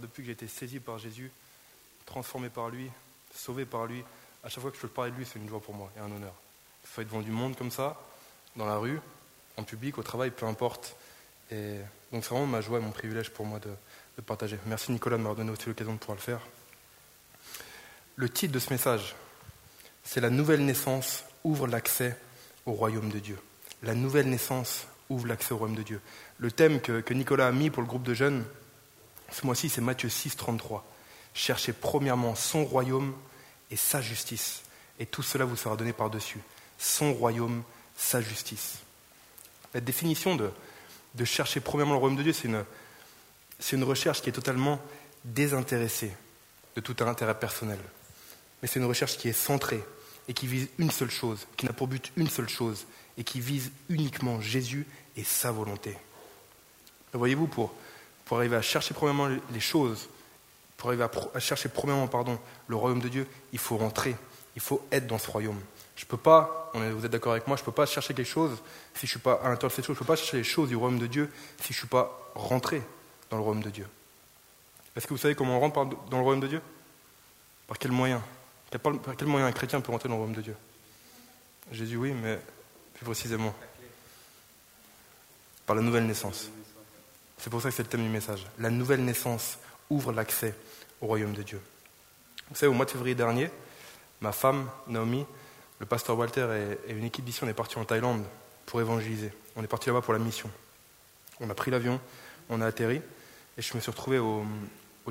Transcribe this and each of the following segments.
Depuis que j'ai été saisi par Jésus, transformé par lui, sauvé par lui, à chaque fois que je peux parler de lui, c'est une joie pour moi et un honneur. Il faut être devant du monde comme ça, dans la rue, en public, au travail, peu importe. Donc c'est vraiment ma joie et mon privilège pour moi de, partager. Merci Nicolas de m'avoir donné aussi l'occasion de pouvoir le faire. Le titre de ce message, c'est La nouvelle naissance ouvre l'accès au royaume de Dieu. La nouvelle naissance ouvre l'accès au royaume de Dieu. Le thème que, que, Nicolas a mis pour le groupe de jeunes, ce mois-ci, c'est Matthieu 6, 33. Cherchez premièrement son royaume et sa justice. Et tout cela vous sera donné par-dessus. Son royaume, sa justice. La définition de, chercher premièrement le royaume de Dieu, c'est une recherche qui est totalement désintéressée de tout intérêt personnel. Mais c'est une recherche qui est centrée et qui vise une seule chose, qui n'a pour but une seule chose, et qui vise uniquement Jésus et sa volonté. Voyez-vous, pour, pour arriver à chercher premièrement les choses, pour arriver à, chercher premièrement pardon, le royaume de Dieu, il faut rentrer, il faut être dans ce royaume. Je ne peux pas, vous êtes d'accord avec moi, je ne peux pas chercher quelque chose si je suis pas à l'intérieur de cette chose, je ne peux pas chercher les choses du royaume de Dieu si je ne suis pas rentré dans le royaume de Dieu. Est-ce que vous savez comment on rentre dans le royaume de Dieu? Par quel moyen? Par quel moyen un chrétien peut rentrer dans le royaume de Dieu? Jésus, oui, mais plus précisément. Par la nouvelle naissance. C'est pour ça que c'est le thème du message. La nouvelle naissance ouvre l'accès au royaume de Dieu. Vous savez, au mois de février dernier, ma femme, Naomi, le pasteur Walter et, une équipe d'ici, on est partis en Thaïlande pour évangéliser. On est parti là-bas pour la mission. On a pris l'avion, on a atterri, et je me suis retrouvé au,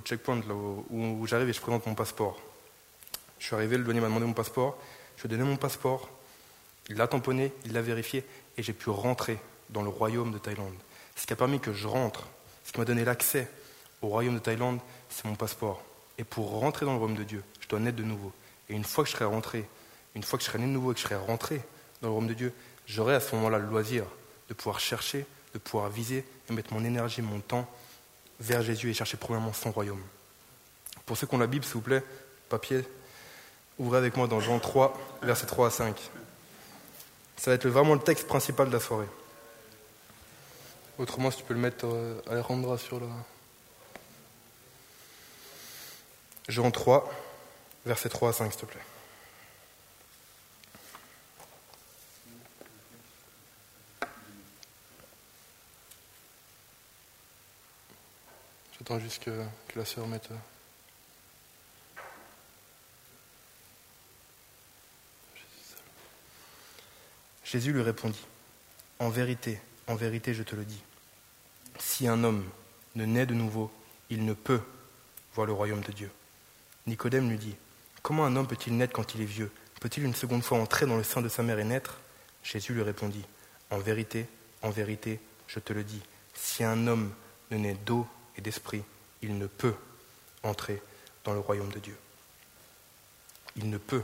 checkpoint là, où, j'arrive et je présente mon passeport. Je suis arrivé, le douanier m'a demandé mon passeport, je lui ai donné mon passeport, il l'a tamponné, il l'a vérifié, et j'ai pu rentrer dans le royaume de Thaïlande. Ce qui a permis que je rentre, ce qui m'a donné l'accès au royaume de Thaïlande, c'est mon passeport. Et pour rentrer dans le royaume de Dieu, je dois naître de nouveau. Et une fois que je serai rentré, une fois que je serai né de nouveau et que je serai rentré dans le royaume de Dieu, j'aurai à ce moment-là le loisir de pouvoir chercher, de pouvoir viser et mettre mon énergie, mon temps vers Jésus et chercher premièrement son royaume. Pour ceux qui ont la Bible, s'il vous plaît, papier, ouvrez avec moi dans Jean 3, versets 3 à 5. Ça va être vraiment le texte principal de la soirée. Autrement, si tu peux le mettre euh, à Alejandra sur le. Jean 3, versets 3 à 5, s'il te plaît. J'attends juste que, la sœur mette. Euh, Jésus lui répondit En vérité, en vérité, je te le dis, si un homme ne naît de nouveau, il ne peut voir le royaume de Dieu. Nicodème lui dit Comment un homme peut-il naître quand il est vieux? Peut-il une seconde fois entrer dans le sein de sa mère et naître? Jésus lui répondit En vérité, en vérité, je te le dis, si un homme ne naît d'eau et d'esprit, il ne peut entrer dans le royaume de Dieu. Il ne peut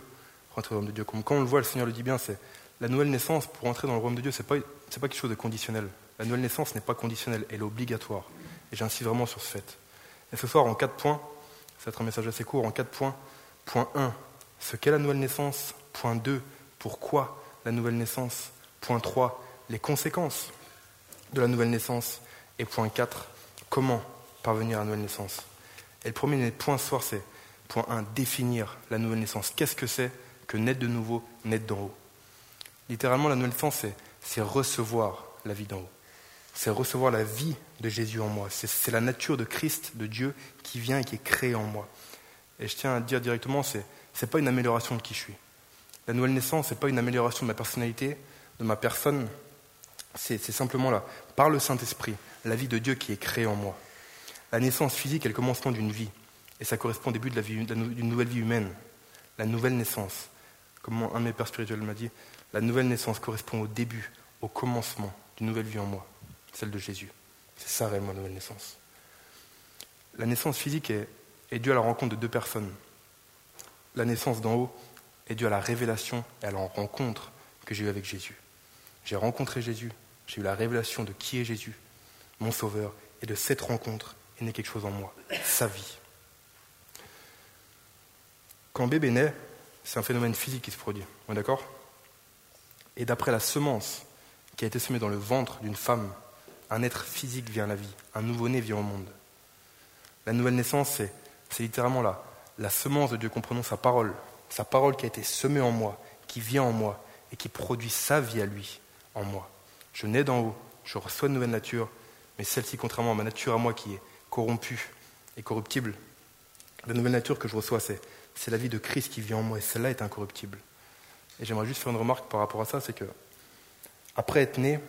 rentrer dans le royaume de Dieu. Comme quand on le voit, le Seigneur le dit bien, c'est la nouvelle naissance pour entrer dans le royaume de Dieu, ce pas, pas quelque chose de conditionnel. La nouvelle naissance n'est pas conditionnelle, elle est obligatoire. Et j'insiste vraiment sur ce fait. Et ce soir, en quatre points, ça va être un message assez court, en quatre points. Point 1, ce qu'est la nouvelle naissance. Point 2, pourquoi la nouvelle naissance. Point 3, les conséquences de la nouvelle naissance. Et point 4, comment parvenir à la nouvelle naissance. Et le premier point ce soir, c'est point 1, définir la nouvelle naissance. Qu'est-ce que c'est que naître de nouveau, naître d'en haut Littéralement, la nouvelle naissance, c'est recevoir la vie d'en haut. C'est recevoir la vie de Jésus en moi. C'est la nature de Christ, de Dieu, qui vient et qui est créée en moi. Et je tiens à dire directement, ce n'est pas une amélioration de qui je suis. La nouvelle naissance, ce n'est pas une amélioration de ma personnalité, de ma personne. C'est simplement là, par le Saint-Esprit, la vie de Dieu qui est créée en moi. La naissance physique est le commencement d'une vie. Et ça correspond au début d'une nouvelle vie humaine. La nouvelle naissance. Comme un de mes pères spirituels m'a dit, la nouvelle naissance correspond au début, au commencement d'une nouvelle vie en moi, celle de Jésus. C'est ça réellement la nouvelle naissance. La naissance physique est, due à la rencontre de deux personnes. La naissance d'en haut est due à la révélation et à la rencontre que j'ai eue avec Jésus. J'ai rencontré Jésus, j'ai eu la révélation de qui est Jésus, mon Sauveur, et de cette rencontre est né quelque chose en moi, sa vie. Quand bébé naît, c'est un phénomène physique qui se produit. On est d'accord? Et d'après la semence qui a été semée dans le ventre d'une femme, un être physique vient à la vie, un nouveau-né vient au monde. La nouvelle naissance, c'est littéralement la, la semence de Dieu, comprenons sa parole, sa parole qui a été semée en moi, qui vient en moi et qui produit sa vie à lui en moi. Je nais d'en haut, je reçois une nouvelle nature, mais celle-ci, contrairement à ma nature à moi qui est corrompue et corruptible, la nouvelle nature que je reçois, c'est, c'est la vie de Christ qui vit en moi, et celle-là est incorruptible. Et j'aimerais juste faire une remarque par rapport à ça, c'est que, après être né,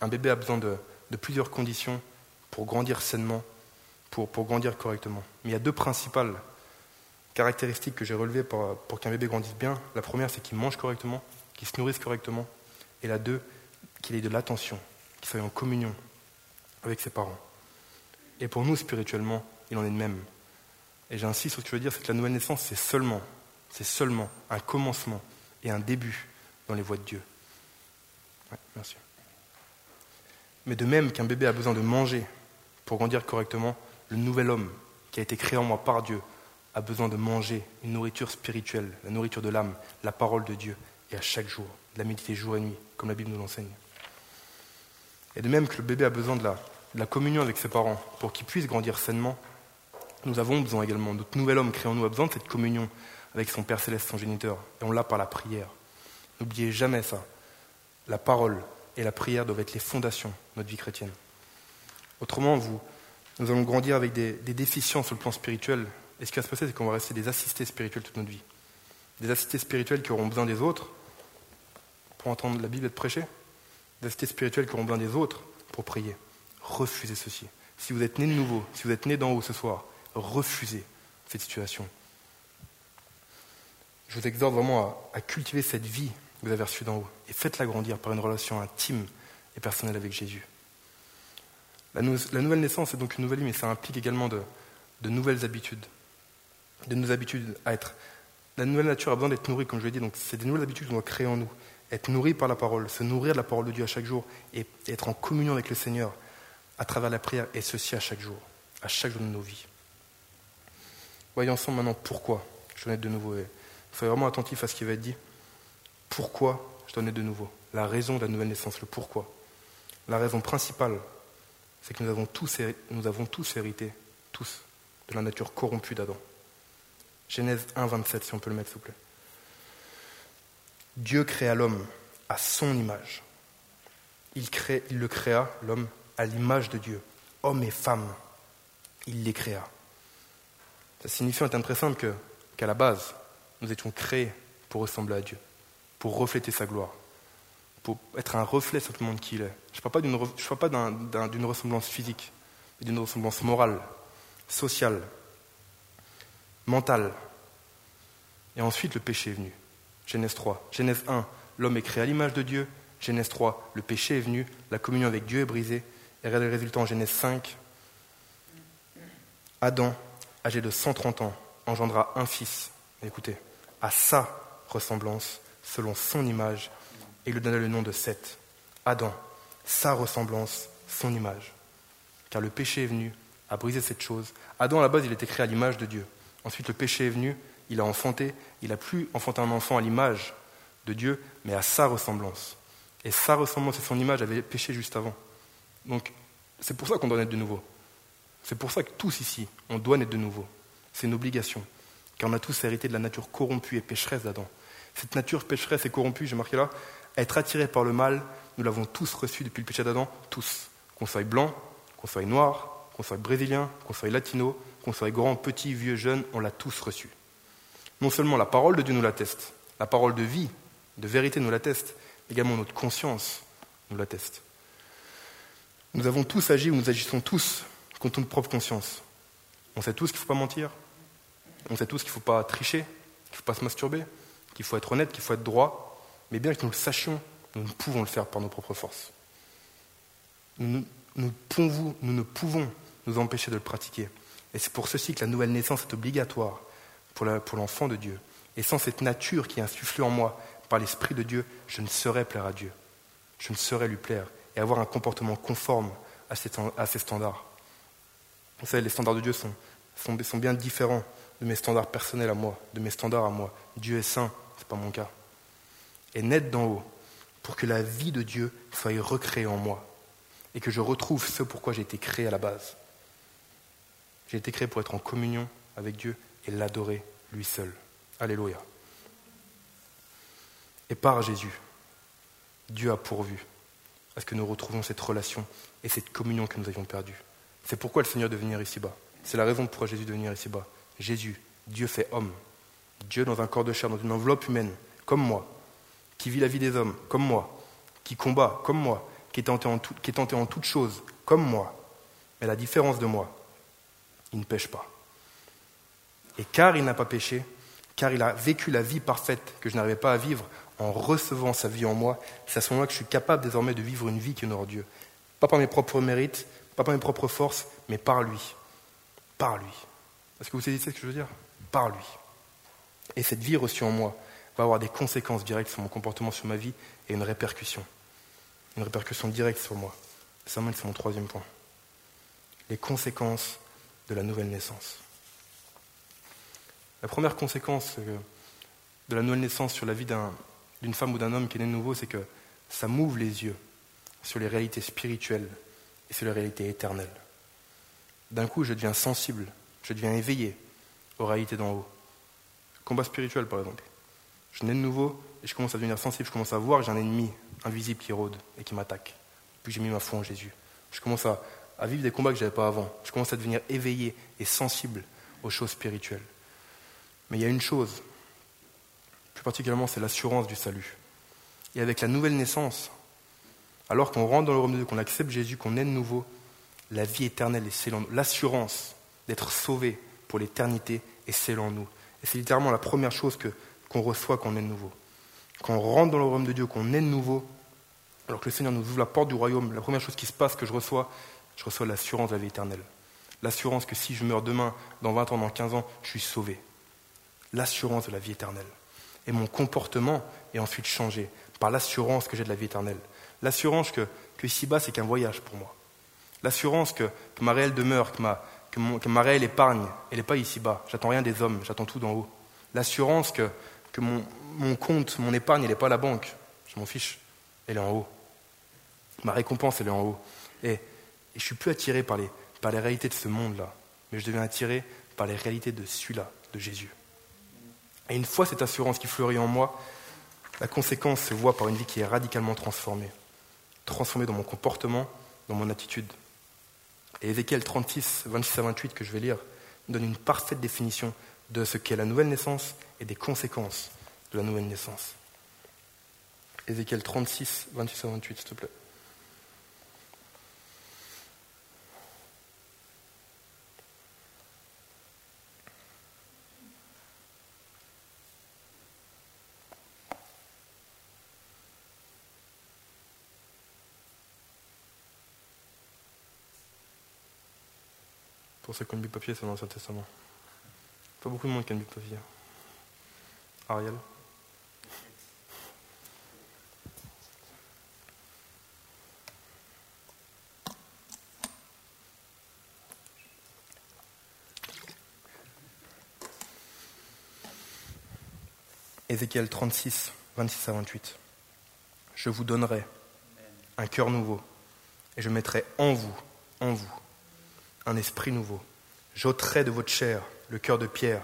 un bébé a besoin de, plusieurs conditions pour grandir sainement, pour, grandir correctement. Mais il y a deux principales caractéristiques que j'ai relevées pour, pour qu'un bébé grandisse bien. La première, c'est qu'il mange correctement, qu'il se nourrisse correctement. Et la deux, qu'il ait de l'attention, qu'il soit en communion avec ses parents. Et pour nous, spirituellement, il en est de même. Et j'insiste sur ce que je veux dire, c'est que la nouvelle naissance, c'est seulement, c'est seulement un commencement et un début dans les voies de Dieu. merci. Mais de même qu'un bébé a besoin de manger pour grandir correctement, le nouvel homme qui a été créé en moi par Dieu a besoin de manger une nourriture spirituelle, la nourriture de l'âme, la parole de Dieu, et à chaque jour, de la méditer jour et nuit, comme la Bible nous l'enseigne. Et de même que le bébé a besoin de la, de la communion avec ses parents pour qu'il puisse grandir sainement, nous avons besoin également, notre nouvel homme créé en nous a besoin de cette communion avec son Père céleste, son géniteur, et on l'a par la prière. N'oubliez jamais ça. La parole et la prière doivent être les fondations de notre vie chrétienne. Autrement, vous, nous allons grandir avec des, déficiences sur le plan spirituel, et ce qui va se passer, c'est qu'on va rester des assistés spirituels toute notre vie. Des assistés spirituels qui auront besoin des autres pour entendre la Bible être prêchée, des assistés spirituels qui auront besoin des autres pour prier. Refusez ceci. Si vous êtes né de nouveau, si vous êtes né d'en haut ce soir, refusez cette situation. Je vous exhorte vraiment à, cultiver cette vie que vous avez reçue d'en haut et faites-la grandir par une relation intime et personnelle avec Jésus. La, nouvelle naissance est donc une nouvelle vie, mais ça implique également de, nouvelles habitudes, de nouvelles habitudes à être. La nouvelle nature a besoin d'être nourrie, comme je l'ai dit, donc c'est des nouvelles habitudes qu'on doit créer en nous. Être nourri par la parole, se nourrir de la parole de Dieu à chaque jour et être en communion avec le Seigneur à travers la prière, et ceci à chaque jour, à chaque jour de nos vies. Voyons ensemble maintenant pourquoi je naître de nouveau. Soyez vraiment attentifs à ce qui va être dit. Pourquoi je dois naître de nouveau? La raison de la nouvelle naissance, le pourquoi. La raison principale, c'est que nous avons, tous, nous avons tous hérité, tous, de la nature corrompue d'Adam. Genèse 1, 27, si on peut le mettre, s'il vous plaît. Dieu créa l'homme à son image. Il, le créa, l'homme, à l'image de Dieu. Homme et femme, il les créa. Ça signifie en termes très simple qu'à la base, nous étions créés pour ressembler à Dieu, pour refléter sa gloire, pour être un reflet sur le monde qu'il est. Je ne parle pas d'une ressemblance physique, mais d'une ressemblance morale, sociale, mentale. Et ensuite, le péché est venu. Genèse 3. Genèse 1, l'homme est créé à l'image de Dieu. Genèse 3, le péché est venu, la communion avec Dieu est brisée. Et le résultat en Genèse 5. Adam âgé de 130 ans, engendra un fils, écoutez, à sa ressemblance, selon son image, et il lui donna le nom de Seth. Adam, sa ressemblance, son image. Car le péché est venu à briser cette chose. Adam, à la base, il était créé à l'image de Dieu. Ensuite, le péché est venu, il a enfanté, il n'a plus enfanté un enfant à l'image de Dieu, mais à sa ressemblance. Et sa ressemblance et son image avaient péché juste avant. Donc, c'est pour ça qu'on doit naître de nouveau. C'est pour ça que tous ici, on doit naître de nouveau. C'est une obligation, car on a tous hérité de la nature corrompue et pécheresse d'Adam. Cette nature pécheresse et corrompue, j'ai marqué là, être attiré par le mal, nous l'avons tous reçu depuis le péché d'Adam, tous. Qu'on soit blanc, qu'on soit noir, qu'on soit brésilien, qu'on soit latino, qu'on soit grand, petit, vieux, jeune, on l'a tous reçu. Non seulement la parole de Dieu nous l'atteste, la parole de vie, de vérité nous l'atteste, également notre conscience nous l'atteste. Nous avons tous agi, ou nous agissons tous contre notre propre conscience. On sait tous qu'il ne faut pas mentir, on sait tous qu'il ne faut pas tricher, qu'il ne faut pas se masturber, qu'il faut être honnête, qu'il faut être droit, mais bien que nous le sachions, nous ne pouvons le faire par nos propres forces. Nous, nous, ne pouvons nous empêcher de le pratiquer. Et c'est pour ceci que la nouvelle naissance est obligatoire pour l'enfant de Dieu. Et sans cette nature qui est insufflée en moi par l'Esprit de Dieu, je ne saurais plaire à Dieu. Je ne saurais lui plaire et avoir un comportement conforme à ses standards. Vous savez, les standards de Dieu sont, bien différents de mes standards personnels à moi, de mes standards à moi. Dieu est saint, ce n'est pas mon cas. Et naître d'en haut, pour que la vie de Dieu soit recréée en moi, et que je retrouve ce pourquoi j'ai été créé à la base. J'ai été créé pour être en communion avec Dieu et l'adorer lui seul. Alléluia. Et par Jésus, Dieu a pourvu à ce que nous retrouvions cette relation et cette communion que nous avions perdue. C'est pourquoi le Seigneur de venir ici-bas. C'est la raison pourquoi Jésus de venir ici-bas. Jésus, Dieu fait homme. Dieu dans un corps de chair, dans une enveloppe humaine, comme moi, qui vit la vie des hommes, comme moi, qui combat, comme moi, qui est tenté en, toutes choses, comme moi. Mais la différence de moi, il ne pêche pas. Et car il n'a pas péché, car il a vécu la vie parfaite que je n'arrivais pas à vivre en recevant sa vie en moi, c'est à ce moment-là que je suis capable désormais de vivre une vie qui honore Dieu. Pas par mes propres mérites, pas par mes propres forces, mais par lui. Par lui. Est-ce que vous saisissez ce que je veux dire Par lui. Et cette vie reçue en moi va avoir des conséquences directes sur mon comportement, sur ma vie, et une répercussion. Une répercussion directe sur moi. Ça m'aide, c'est mon troisième point. Les conséquences de la nouvelle naissance. La première conséquence euh, de la nouvelle naissance sur la vie d'une femme ou d'un homme qui est né de nouveau, c'est que ça m'ouvre les yeux sur les réalités spirituelles et sur les réalités éternelles. D'un coup, je deviens sensible, je deviens éveillé aux réalités d'en haut. Combat spirituel, par exemple. Je nais de nouveau et je commence à devenir sensible, je commence à voir j'ai un ennemi invisible qui rôde et qui m'attaque. Puis j'ai mis ma foi en Jésus. Je commence à, vivre des combats que je n'avais pas avant. Je commence à devenir éveillé et sensible aux choses spirituelles. Mais il y a une chose, plus particulièrement, c'est l'assurance du salut. Et avec la nouvelle naissance, alors qu'on rentre dans le royaume de Dieu, qu'on accepte Jésus, qu'on est de nouveau, la vie éternelle est. L'assurance d'être sauvé pour l'éternité est scellée en nous. Et c'est littéralement la première chose que, qu'on reçoit quand on est de nouveau. Quand on rentre dans le royaume de Dieu, qu'on est de nouveau, alors que le Seigneur nous ouvre la porte du royaume, la première chose qui se passe, que je reçois, je reçois l'assurance de la vie éternelle. L'assurance que si je meurs demain, dans 20 ans, dans 15 ans, je suis sauvé. L'assurance de la vie éternelle. Et mon comportement est ensuite changé par l'assurance que j'ai de la vie éternelle. L'assurance que, que ici-bas, c'est qu'un voyage pour moi. L'assurance que, ma réelle demeure, que ma, que, ma réelle épargne, elle n'est pas ici-bas. J'attends rien des hommes, j'attends tout d'en haut. L'assurance que, que mon, compte, mon épargne, elle n'est pas à la banque. Je m'en fiche. Elle est en haut. Ma récompense, elle est en haut. Et, je ne suis plus attiré par les, par les réalités de ce monde-là, mais je deviens attiré par les réalités de celui-là, de Jésus. Et une fois cette assurance qui fleurit en moi, la conséquence se voit par une vie qui est radicalement transformée transformé dans mon comportement, dans mon attitude. Et Ézéchiel 36, 26 à 28 que je vais lire donne une parfaite définition de ce qu'est la nouvelle naissance et des conséquences de la nouvelle naissance. Ézéchiel 36, 26 à 28, s'il te plaît. Pour qui ont une papier, c'est dans l'Ancien Testament. Pas beaucoup de monde qui a une papier. Ariel Ézéchiel 36, 26 à 28. Je vous donnerai un cœur nouveau et je mettrai en vous, en vous, un esprit nouveau. J'ôterai de votre chair le cœur de pierre,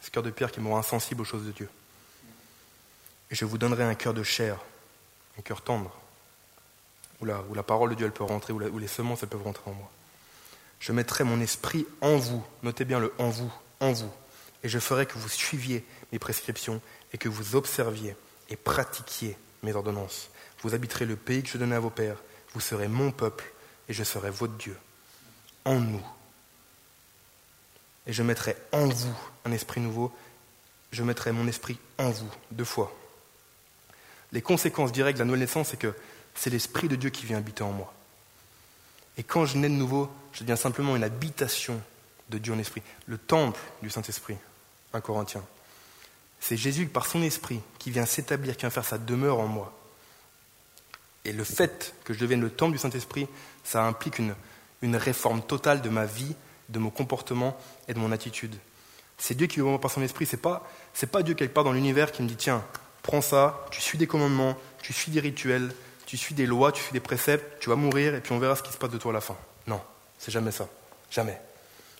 ce cœur de pierre qui me rend insensible aux choses de Dieu. Et je vous donnerai un cœur de chair, un cœur tendre, où la, parole de Dieu peut rentrer, où, les semences peuvent rentrer en moi. Je mettrai mon esprit en vous, notez bien le en vous, en vous, et je ferai que vous suiviez mes prescriptions et que vous observiez et pratiquiez mes ordonnances. Vous habiterez le pays que je donnais à vos pères, vous serez mon peuple et je serai votre Dieu en nous. Et je mettrai en vous un esprit nouveau. Je mettrai mon esprit en vous, deux fois. Les conséquences directes de la nouvelle naissance, c'est que c'est l'Esprit de Dieu qui vient habiter en moi. Et quand je nais de nouveau, je deviens simplement une habitation de Dieu en esprit, le temple du Saint-Esprit, un Corinthien. C'est Jésus, par son esprit, qui vient s'établir, qui vient faire sa demeure en moi. Et le fait que je devienne le temple du Saint-Esprit, ça implique une, une réforme totale de ma vie, de mon comportement et de mon attitude. C'est Dieu qui me par son esprit. C'est pas, c'est pas Dieu quelque part dans l'univers qui me dit tiens, prends ça, tu suis des commandements, tu suis des rituels, tu suis des lois, tu suis des préceptes, tu vas mourir et puis on verra ce qui se passe de toi à la fin. Non, c'est jamais ça, jamais.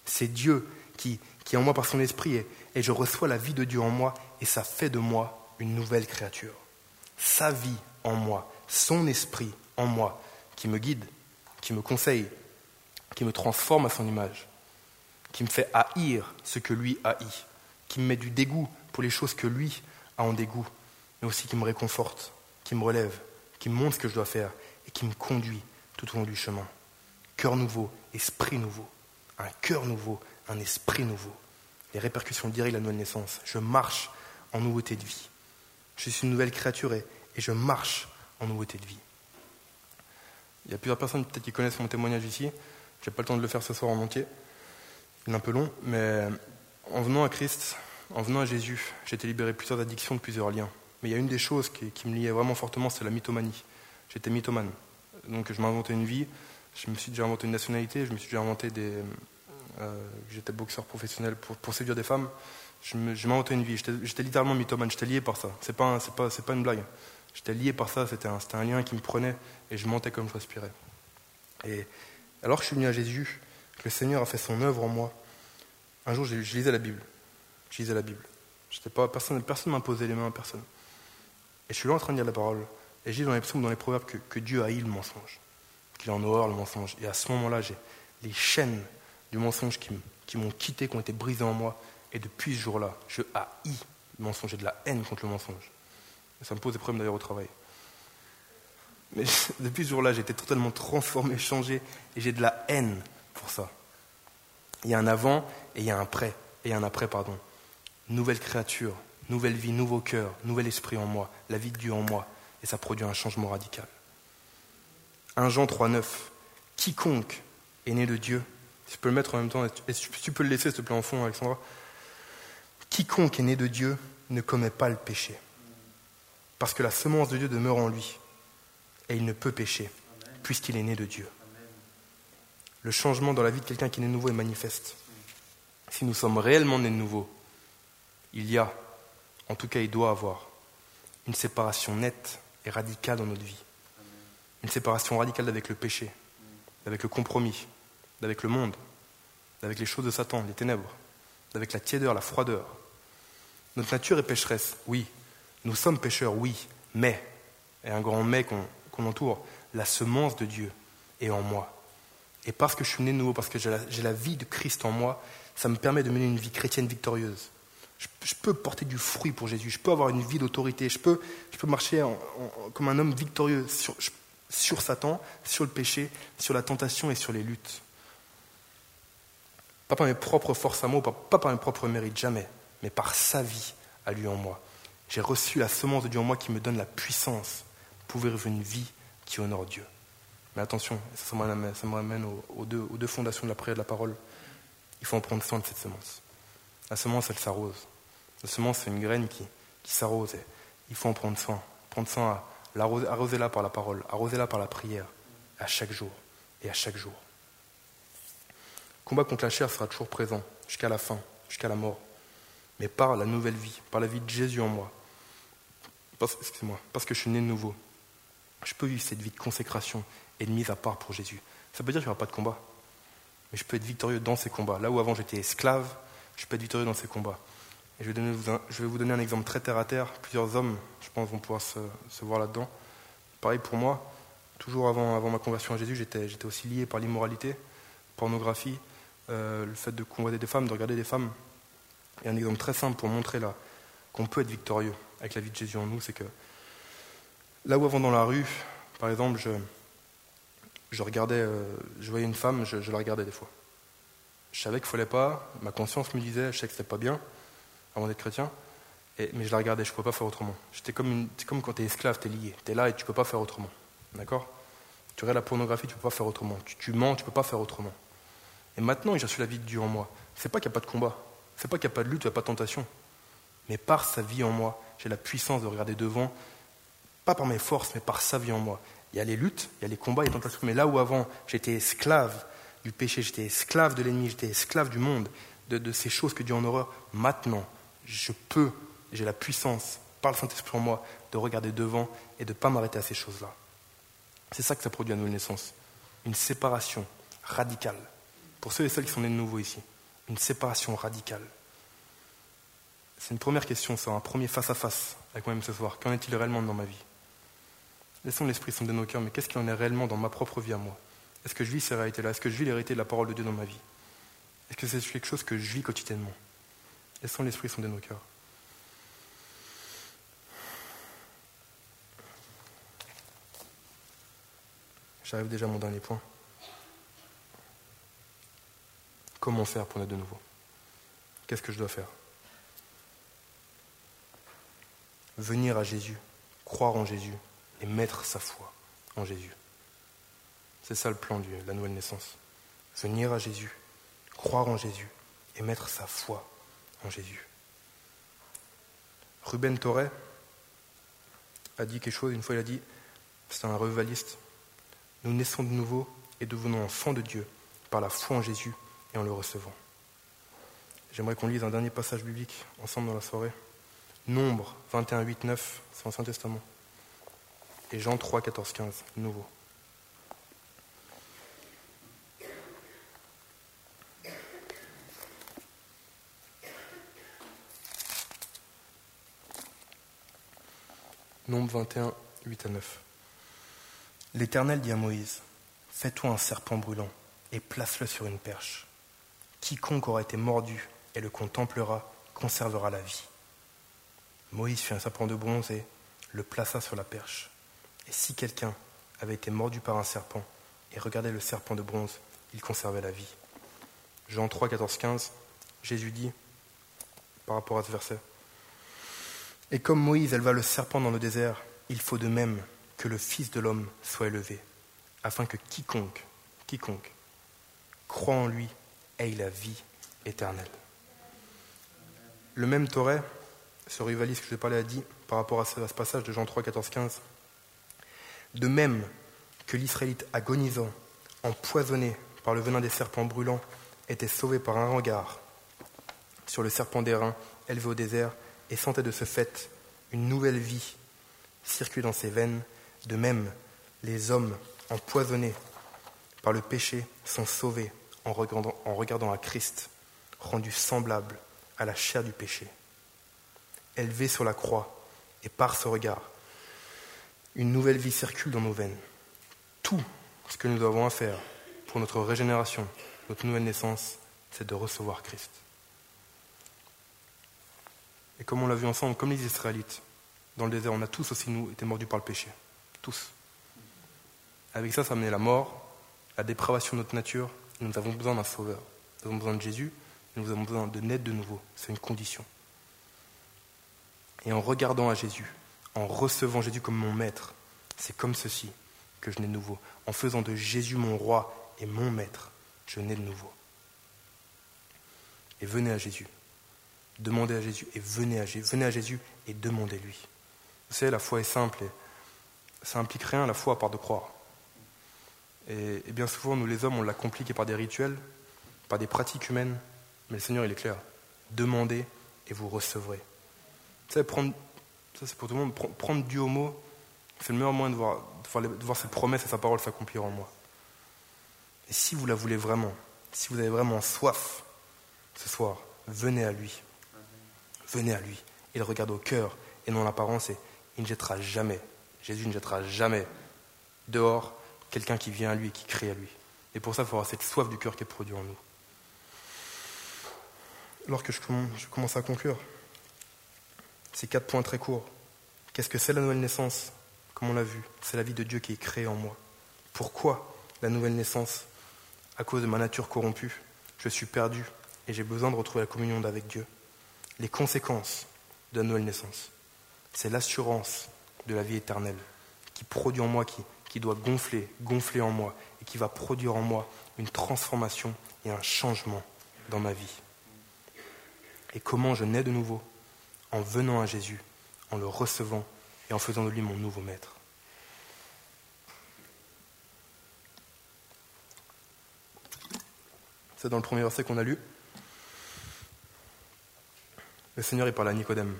C'est Dieu qui, qui est en moi par son esprit et, et je reçois la vie de Dieu en moi et ça fait de moi une nouvelle créature. Sa vie en moi, son esprit en moi, qui me guide, qui me conseille, qui me transforme à son image, qui me fait haïr ce que lui haït, qui me met du dégoût pour les choses que lui a en dégoût, mais aussi qui me réconforte, qui me relève, qui me montre ce que je dois faire et qui me conduit tout au long du chemin. Cœur nouveau, esprit nouveau, un cœur nouveau, un esprit nouveau. Les répercussions directes de la nouvelle naissance. Je marche en nouveauté de vie. Je suis une nouvelle créature et, et je marche en nouveauté de vie. Il y a plusieurs personnes peut-être qui connaissent mon témoignage ici. Je n'ai pas le temps de le faire ce soir en entier. Il est un peu long, mais en venant à Christ, en venant à Jésus, j'ai été libéré de plusieurs addictions, de plusieurs liens. Mais il y a une des choses qui, me liait vraiment fortement, c'est la mythomanie. J'étais mythomane. Donc je m'inventais une vie, je me suis déjà inventé une nationalité, je me suis déjà inventé des. Euh, j'étais boxeur professionnel pour, séduire des femmes. Je m'inventais une vie. J'étais littéralement mythomane. J'étais lié par ça. C'est pas, pas une blague. J'étais lié par ça. C'était un, un, lien qui me prenait et je mentais comme je respirais. Et alors que je suis venu à Jésus, que le Seigneur a fait son œuvre en moi, un jour je, lisais la Bible. Je lisais la Bible. Pas, personne ne posé les mains, personne. Et je suis là en train de lire la parole. Et j'ai dans les psaumes, dans les proverbes, que, Dieu haït le mensonge. Qu'il en horreur le mensonge. Et à ce moment-là, j'ai les chaînes du mensonge qui m'ont quitté, qui ont été brisées en moi. Et depuis ce jour-là, je haïs le mensonge. J'ai de la haine contre le mensonge. Et ça me pose des problèmes d'ailleurs au travail. Mais depuis ce jour-là, j'ai été totalement transformé, changé. Et j'ai de la haine pour ça. Il y a un avant et il y a un après. Et un après, pardon. Nouvelle créature, nouvelle vie, nouveau cœur, nouvel esprit en moi, la vie de Dieu en moi, et ça produit un changement radical. 1 Jean 3,9 Quiconque est né de Dieu, tu peux le mettre en même temps, et tu peux le laisser s'il te plaît en fond, Alexandra. Quiconque est né de Dieu ne commet pas le péché, parce que la semence de Dieu demeure en lui, et il ne peut pécher, puisqu'il est né de Dieu. Le changement dans la vie de quelqu'un qui est né de nouveau est manifeste. Si nous sommes réellement nés de nouveau, il y a, en tout cas il doit avoir, une séparation nette et radicale dans notre vie. Une séparation radicale avec le péché, avec le compromis, avec le monde, avec les choses de Satan, les ténèbres, avec la tiédeur, la froideur. Notre nature est pécheresse, oui. Nous sommes pécheurs, oui. Mais, et un grand mais qu'on entoure, la semence de Dieu est en moi. Et parce que je suis né de nouveau, parce que j'ai la, vie de Christ en moi, ça me permet de mener une vie chrétienne victorieuse je, peux porter du fruit pour Jésus, je peux avoir une vie d'autorité, je peux, je peux marcher comme un homme victorieux sur, sur Satan, sur le péché, sur la tentation et sur les luttes. Pas par mes propres forces à moi, pas par mes propres mérites, jamais, mais par sa vie à lui en moi. J'ai reçu la semence de Dieu en moi qui me donne la puissance pour vivre une vie qui honore Dieu. Mais attention, ça me ramène, aux, deux, fondations de la prière et de la parole. Il faut en prendre soin de cette semence. La semence, elle s'arrose. La semence, c'est une graine qui, s'arrose. Il faut en prendre soin. Prendre soin à l'arroser-la par la parole, arroser-la par la prière, à chaque jour et à chaque jour. Le combat contre la chair sera toujours présent, jusqu'à la fin, jusqu'à la mort. Mais par la nouvelle vie, par la vie de Jésus en moi, parce, moi parce que je suis né de nouveau, je peux vivre cette vie de consécration et de mise à part pour Jésus. Ça veut dire qu'il n'y aura pas de combat. Mais je peux être victorieux dans ces combats. Là où avant j'étais esclave, je peux être victorieux dans ces combats. Et je vais, vous donner un exemple très terre à terre. Plusieurs hommes, je pense, vont pouvoir se, voir là-dedans. Pareil pour moi, toujours avant, avant ma conversion à Jésus, j'étais, aussi lié par l'immoralité, pornographie, euh, le fait de convoiter des femmes, de regarder des femmes. Et un exemple très simple pour montrer là qu'on peut être victorieux avec la vie de Jésus en nous, c'est que là où avant dans la rue, par exemple, je, regardais, euh, je voyais une femme, je, la regardais des fois. Je savais qu'il ne fallait pas, ma conscience me disait, je sais que c'était pas bien, avant d'être chrétien, mais je la regardais, je ne pouvais pas faire autrement. J'étais comme, comme quand tu es esclave, tu es lié, tu es là et tu ne peux pas faire autrement. D'accord? Tu regardes la pornographie, tu ne peux pas faire autrement. Tu, mens, tu ne peux pas faire autrement. Et maintenant, j'ai reçu la vie de Dieu en moi. C'est pas qu'il n'y a pas de combat, c'est pas qu'il n'y a pas de lutte, il n'y a pas de tentation. Mais par sa vie en moi, j'ai la puissance de regarder devant, pas par mes forces, mais par sa vie en moi. Il y a les luttes, il y a les combats, il y a les tentations. Mais là où avant, j'étais esclave du péché, j'étais esclave de l'ennemi, j'étais esclave du monde, de, ces choses que Dieu en horreur, maintenant, je peux, j'ai la puissance, par le Saint-Esprit en moi, de regarder devant et de ne pas m'arrêter à ces choses-là. C'est ça que ça produit à nouvelle naissance. Une séparation radicale. Pour ceux et celles qui sont nés de nouveau ici. une séparation radicale. C'est une première question, ça, un premier face-à-face avec moi-même ce soir. Qu'en est-il réellement dans ma vie? Laissons l'Esprit sonder nos cœurs, mais qu'est-ce qu'il en est réellement dans ma propre vie à moi? Est-ce que je vis ces réalités-là? Est-ce que je vis les de la parole de Dieu dans ma vie? Est-ce que c'est quelque chose que je vis quotidiennement? Laissons l'Esprit sonder nos cœurs. J'arrive déjà à mon dernier point. Comment faire pour naître de nouveau? Qu'est-ce que je dois faire? Venir à Jésus, croire en Jésus et mettre sa foi en Jésus. C'est ça le plan de la nouvelle naissance. Venir à Jésus, croire en Jésus et mettre sa foi en Jésus. Ruben Torre a dit quelque chose, une fois il a dit, c'est un revaliste, nous naissons de nouveau et devenons enfants de Dieu par la foi en Jésus et en le recevant. J'aimerais qu'on lise un dernier passage biblique ensemble dans la soirée. Nombre 21, 8, 9, c'est l'Ancien Testament. Et Jean 3, 14, 15, nouveau. Nombre 21, 8 à 9. L'Éternel dit à Moïse, Fais-toi un serpent brûlant et place-le sur une perche. Quiconque aura été mordu et le contemplera conservera la vie. Moïse fit un serpent de bronze et le plaça sur la perche. Et si quelqu'un avait été mordu par un serpent et regardait le serpent de bronze, il conservait la vie. Jean 3, 14, 15, Jésus dit, par rapport à ce verset, Et comme Moïse éleva le serpent dans le désert, il faut de même que le Fils de l'homme soit élevé, afin que quiconque, quiconque, croit en lui ait la vie éternelle. Le même Torah, ce rivaliste que je parlais a dit par rapport à ce, passage de Jean 3, 14, 15, de même que l'Israélite agonisant, empoisonné par le venin des serpents brûlants, était sauvé par un regard sur le serpent d'airain élevé au désert et sentait de ce fait une nouvelle vie circuler dans ses veines, de même, les hommes empoisonnés par le péché sont sauvés en regardant, en regardant à Christ, rendu semblable à la chair du péché. Élevé sur la croix, et par ce regard, une nouvelle vie circule dans nos veines. Tout ce que nous avons à faire pour notre régénération, notre nouvelle naissance, c'est de recevoir Christ. Et comme on l'a vu ensemble, comme les Israélites, dans le désert, on a tous aussi, nous, été mordus par le péché. Tous. Avec ça, ça amenait la mort, la dépravation de notre nature. nous avons besoin d'un sauveur. Nous avons besoin de Jésus. Nous avons besoin de naître de nouveau. C'est une condition. Et en regardant à Jésus, en recevant Jésus comme mon maître, c'est comme ceci que je nais de nouveau. En faisant de Jésus mon roi et mon maître, je nais de nouveau. Et venez à Jésus. Demandez à Jésus et venez à Jésus. Venez à Jésus et demandez-lui. Vous savez, la foi est simple et ça implique rien la foi à part de croire. Et, bien souvent, nous les hommes, on l'a compliqué par des rituels, par des pratiques humaines, mais le Seigneur, il est clair. Demandez et vous recevrez. Vous savez, prendre, ça c'est pour tout le monde, prendre Dieu au mot, c'est le meilleur moyen de voir, de voir, ses promesses et sa parole s'accomplir en moi. Et si vous la voulez vraiment, si vous avez vraiment soif ce soir, venez à lui. Venez à lui. Il regarde au cœur et non l'apparence et il ne jettera jamais Jésus ne jettera jamais dehors quelqu'un qui vient à lui et qui crie à lui. Et pour ça, il faut avoir cette soif du cœur qui est produite en nous. Lorsque je commence à conclure, ces quatre points très courts. Qu'est-ce que c'est la nouvelle naissance? Comme on l'a vu, c'est la vie de Dieu qui est créée en moi. Pourquoi la nouvelle naissance? À cause de ma nature corrompue, je suis perdu et j'ai besoin de retrouver la communion avec Dieu. Les conséquences de la nouvelle naissance, c'est l'assurance de la vie éternelle, qui produit en moi, qui, qui doit gonfler, gonfler en moi, et qui va produire en moi une transformation et un changement dans ma vie. Et comment je nais de nouveau? En venant à Jésus, en le recevant et en faisant de lui mon nouveau maître. C'est dans le premier verset qu'on a lu. Le Seigneur est parle à Nicodème.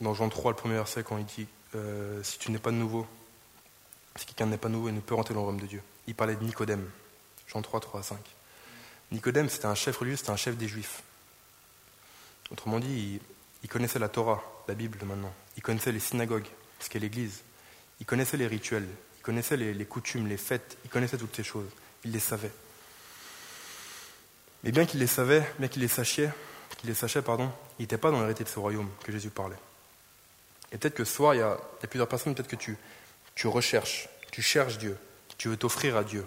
Dans Jean 3, le premier verset, quand il dit euh, si tu n'es pas nouveau, si quelqu'un n'est pas nouveau, il ne peut rentrer dans le royaume de Dieu. Il parlait de Nicodème, Jean 3, 3 à 5. Nicodème, c'était un chef religieux, c'était un chef des Juifs. Autrement dit, il, connaissait la Torah, la Bible maintenant. Il connaissait les synagogues, ce qu'est l'Église. Il connaissait les rituels, il connaissait les, coutumes, les fêtes, il connaissait toutes ces choses. Il les savait. Mais bien qu'il les savait, bien qu'il les sachait, qu'il les sachait, pardon, il n'était pas dans l'hérité de ce royaume que Jésus parlait. Et peut-être que ce soir, il y, a, plusieurs personnes, peut-être que tu, tu recherches, tu cherches Dieu, tu veux t'offrir à Dieu,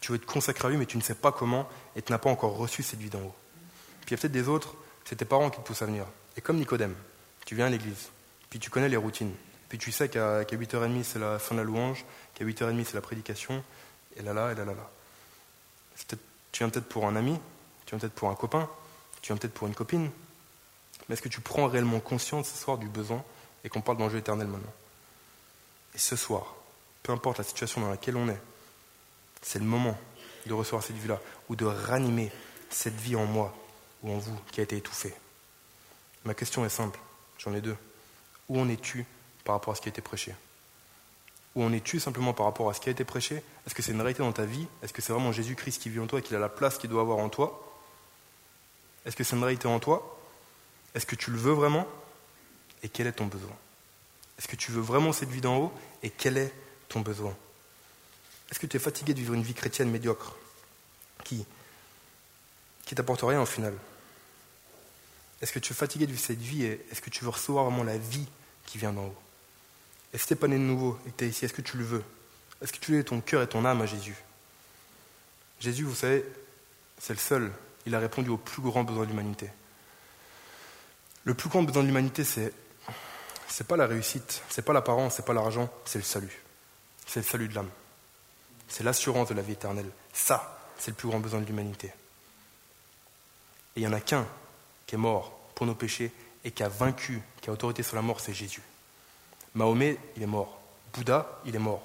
tu veux te consacrer à lui, mais tu ne sais pas comment et tu n'as pas encore reçu cette vie d'en haut. Puis il y a peut-être des autres, c'est tes parents qui te poussent à venir. Et comme Nicodème, tu viens à l'église, puis tu connais les routines, puis tu sais qu'à 8h30 c'est la fin de la louange, qu'à 8h30 c'est la prédication, et là là, et là là là. Tu viens peut-être pour un ami, tu viens peut-être pour un copain, tu viens peut-être pour une copine, mais est-ce que tu prends réellement conscience ce soir du besoin et qu'on parle d'enjeu éternel maintenant? Et ce soir, peu importe la situation dans laquelle on est, c'est le moment de recevoir cette vie-là, ou de ranimer cette vie en moi ou en vous qui a été étouffée. Ma question est simple, j'en ai deux. Où en es-tu par rapport à ce qui a été prêché? Où en es-tu simplement par rapport à ce qui a été prêché? Est-ce que c'est une réalité dans ta vie? Est-ce que c'est vraiment Jésus-Christ qui vit en toi et qu'il a la place qu'il doit avoir en toi? Est-ce que c'est une réalité en toi? Est-ce que tu le veux vraiment? Et quel est ton besoin? Est-ce que tu veux vraiment cette vie d'en haut? Et quel est ton besoin? Est-ce que tu es fatigué de vivre une vie chrétienne médiocre? Qui? Qui t'apporte rien au final? Est-ce que tu es fatigué de vivre cette vie et est-ce que tu veux recevoir vraiment la vie qui vient d'en haut? Est-ce que tu n'es pas né de nouveau et que tu es ici Est-ce que tu le veux? Est-ce que tu veux ton cœur et ton âme à Jésus? Jésus, vous savez, c'est le seul. Il a répondu aux plus grands besoins de l'humanité. Le plus grand besoin de l'humanité, c'est c'est pas la réussite, c'est pas l'apparence, c'est pas l'argent, c'est le salut. C'est le salut de l'âme c'est l'assurance de la vie éternelle. Ça, c'est le plus grand besoin de l'humanité. Et il n'y en a qu'un est mort pour nos péchés et qui a vaincu, qui a autorité sur la mort, c'est Jésus. Mahomet, il est mort. Bouddha, il est mort.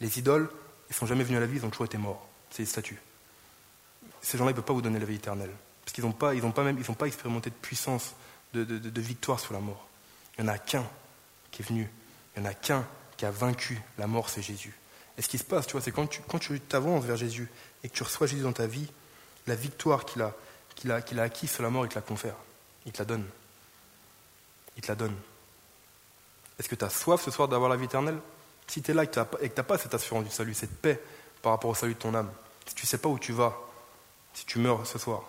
Les idoles, ils ne sont jamais venus à la vie, ils ont toujours été morts. C'est les statues. Ces gens-là, ils ne peuvent pas vous donner la vie éternelle. Parce qu'ils n'ont pas, pas, pas expérimenté de puissance, de, de victoire sur la mort. Il n'y en a qu'un qui est venu. Il n'y en a qu'un qui a vaincu la mort, c'est Jésus. Et ce qui se passe, tu vois, c'est quand tu, quand tu t'avances vers Jésus et que tu reçois Jésus dans ta vie, la victoire qu'il a, qu'il a, qu'il a la mort, il te la confère. Il te la donne. Il te la donne. Est-ce que tu as soif ce soir d'avoir la vie éternelle? Si tu es là et que tu n'as pas cette assurance du salut, cette paix par rapport au salut de ton âme, si tu ne sais pas où tu vas, si tu meurs ce soir,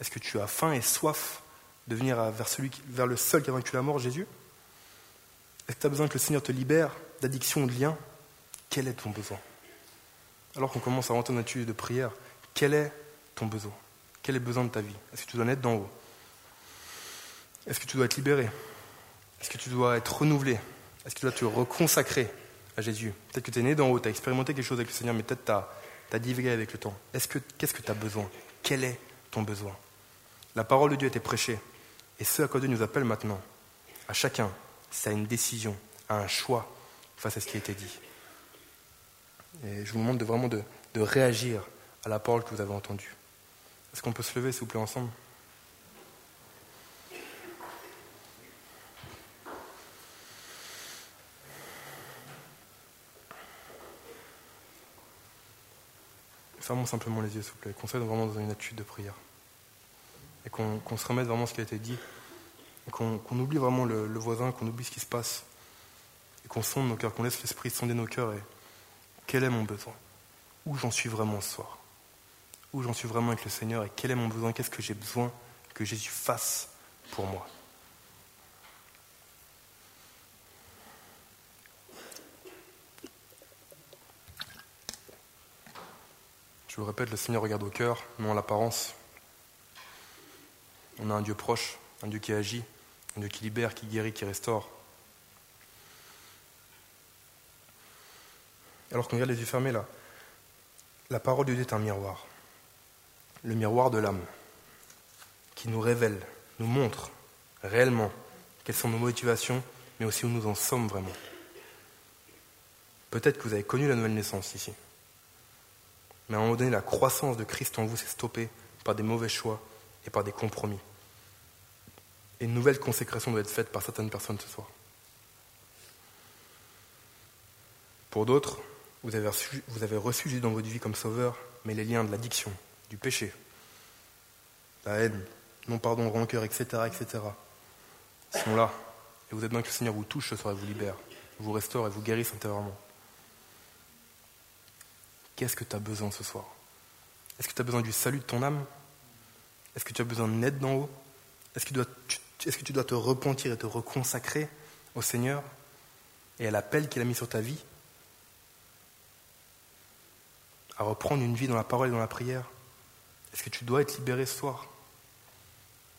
est-ce que tu as faim et soif de venir vers, le seul qui a vaincu la mort, Jésus? Est-ce que tu as besoin que le Seigneur te libère d'addiction ou de lien? Quel est ton besoin? Alors qu'on commence à dans une de prière, quel est ton besoin? Quel est le besoin de ta vie? Est-ce que tu dois naître d'en haut? Est-ce que tu dois être libéré? Est-ce que tu dois être renouvelé? Est-ce que tu dois te reconsacrer à Jésus? Peut-être que tu es né d'en haut, tu as expérimenté quelque chose avec le Seigneur, mais peut-être tu as, divagué avec le temps. Est-ce que, qu'est-ce que tu as besoin? Quel est ton besoin? La parole de Dieu a été prêchée. Et ce à quoi Dieu nous appelle maintenant, à chacun, c'est à une décision, à un choix face à ce qui a été dit. Et je vous demande de vraiment de, réagir à la parole que vous avez entendue. Est-ce qu'on peut se lever, s'il vous plaît, ensemble Fermons simplement les yeux, s'il vous plaît, qu'on soit vraiment dans une attitude de prière. Et qu'on se remette vraiment ce qui a été dit. Et qu'on oublie vraiment le voisin, qu'on oublie ce qui se passe. Et qu'on sonde nos cœurs, qu'on laisse l'Esprit sonder nos cœurs. Et, quel est mon besoin? Où j'en suis vraiment ce soir? Où j'en suis vraiment avec le Seigneur et quel est mon besoin Qu'est-ce que j'ai besoin que Jésus fasse pour moi Je vous le répète, le Seigneur regarde au cœur, non à l'apparence. On a un Dieu proche, un Dieu qui agit, un Dieu qui libère, qui guérit, qui restaure. Alors qu'on regarde les yeux fermés là, la parole de Dieu est un miroir. Le miroir de l'âme, qui nous révèle, nous montre réellement quelles sont nos motivations, mais aussi où nous en sommes vraiment. Peut-être que vous avez connu la nouvelle naissance ici. Mais à un moment donné, la croissance de Christ en vous s'est stoppée par des mauvais choix et par des compromis. Et une nouvelle consécration doit être faite par certaines personnes ce soir. Pour d'autres, vous avez, reçu, Jésus dans votre vie comme sauveur, mais les liens de l'addiction, du péché, la haine, non pardon, rancœur, etc., etc., sont là. Et vous êtes bien que le Seigneur vous touche ce soir et vous libère, vous restaure et vous guérisse intérieurement. Qu'est-ce que tu as besoin ce soir? Est-ce que tu as besoin du salut de ton âme? Est-ce que tu as besoin d'aide d'en haut? Est-ce que, que tu dois te repentir et te reconsacrer au Seigneur et à l'appel qu'il a mis sur ta vie? À reprendre une vie dans la parole et dans la prière? Est-ce que tu dois être libéré ce soir?